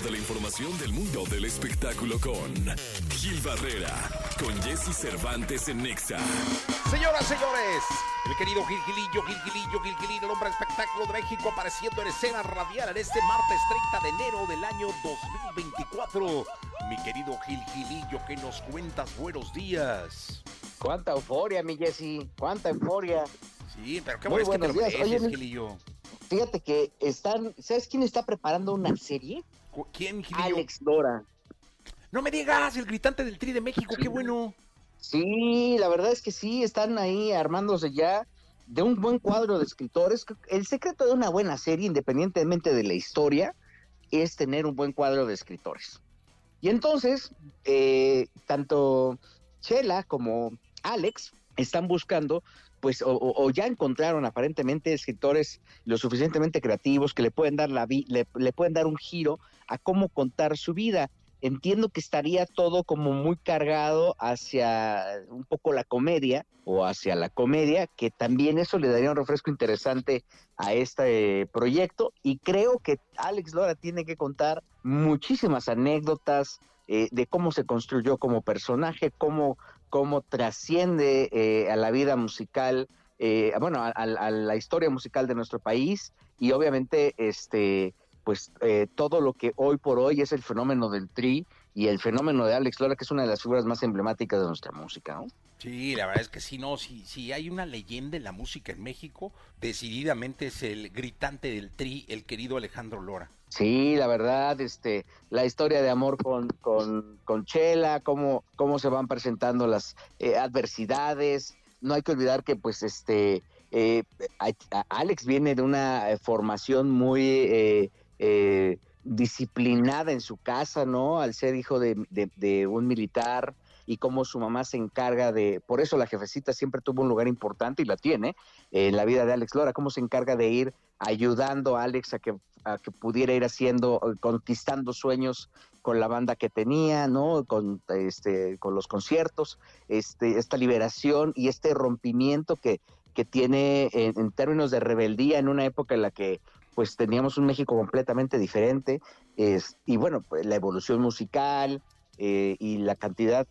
de la información del mundo del espectáculo con Gil Barrera, con Jesse Cervantes en Nexa. Señoras, señores, el querido Gil Gilillo, Gil Gilillo, Gil Gilillo, el hombre espectáculo de México apareciendo en escena radial en este martes 30 de enero del año 2024. Mi querido Gil Gilillo, ¿qué nos cuentas? Buenos días. Cuánta euforia, mi Jesse, cuánta euforia. Sí, pero qué Muy bueno es que te lo mereces, Oye, Gilillo. Fíjate que están, ¿sabes quién está preparando una serie? ¿Quién, Gilillo? Alex Dora. No me digas, el gritante del Tri de México, qué bueno. Sí, la verdad es que sí, están ahí armándose ya de un buen cuadro de escritores. El secreto de una buena serie, independientemente de la historia, es tener un buen cuadro de escritores. Y entonces, eh, tanto Chela como Alex están buscando, pues, o, o- ya encontraron aparentemente escritores lo suficientemente creativos que le pueden dar la vi- le, pueden dar un giro a cómo contar su vida. Entiendo que estaría todo como muy cargado hacia un poco la comedia o hacia la comedia, que también eso le daría un refresco interesante a este proyecto. Y creo que Alex Lora tiene que contar muchísimas anécdotas eh, de cómo se construyó como personaje, cómo, cómo trasciende eh, a la vida musical, eh, bueno, a, la historia musical de nuestro país y obviamente este pues eh, todo lo que hoy por hoy es el fenómeno del tri y el fenómeno de Alex Lora, que es una de las figuras más emblemáticas de nuestra música, ¿no? Sí, la verdad es que sí, no, si, si hay una leyenda en la música en México, decididamente es el gritante del Tri, el querido Alejandro Lora. Sí, la verdad, este, la historia de amor con, con, con Chela, cómo, cómo se van presentando las eh, adversidades. No hay que olvidar que, pues, este, eh, Alex viene de una eh, formación muy eh, eh, disciplinada en su casa, ¿no? Al ser hijo de, un militar y cómo su mamá se encarga de, por eso la jefecita siempre tuvo un lugar importante y la tiene en la vida de Alex Lora, cómo se encarga de ir ayudando a Alex a que, a que pudiera ir haciendo, eh, conquistando sueños con la banda que tenía, ¿no? Con, este, con los conciertos, este, esta liberación y este rompimiento que, que tiene en, términos de rebeldía en una época en la que pues teníamos un México completamente diferente es, y bueno, pues la evolución musical eh, y la cantidad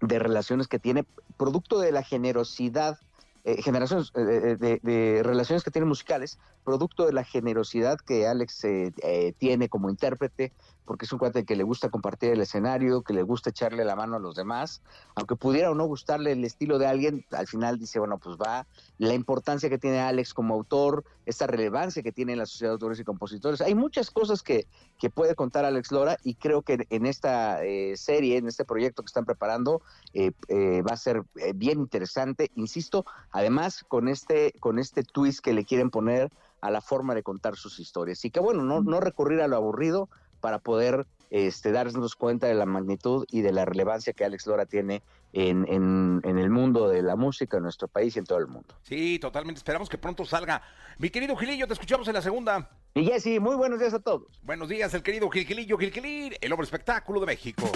de relaciones que tiene, producto de la generosidad, eh, generaciones, eh, de, de- relaciones que tiene musicales, producto de la generosidad que Alex eh, eh, tiene como intérprete, porque es un cuate que le gusta compartir el escenario, que le gusta echarle la mano a los demás, aunque pudiera o no gustarle el estilo de alguien, al final dice, bueno, pues va, la importancia que tiene Alex como autor, esta relevancia que tiene en la sociedad de autores y compositores, hay muchas cosas que, que puede contar Alex Lora y creo que en esta eh, serie, en este proyecto que están preparando, eh, eh, va a ser eh, bien interesante, insisto, además con este, con este twist que le quieren poner a la forma de contar sus historias. Y que bueno, no, no recurrir a lo aburrido para poder este, darnos cuenta de la magnitud y de la relevancia que Alex Lora tiene en, en, en el mundo de la música en nuestro país y en todo el mundo. Sí, totalmente, esperamos que pronto salga. Mi querido Gilillo, te escuchamos en la segunda. Y Jessy, muy buenos días a todos. Buenos días, el querido Gil Gilillo, Gil el hombre espectáculo de México.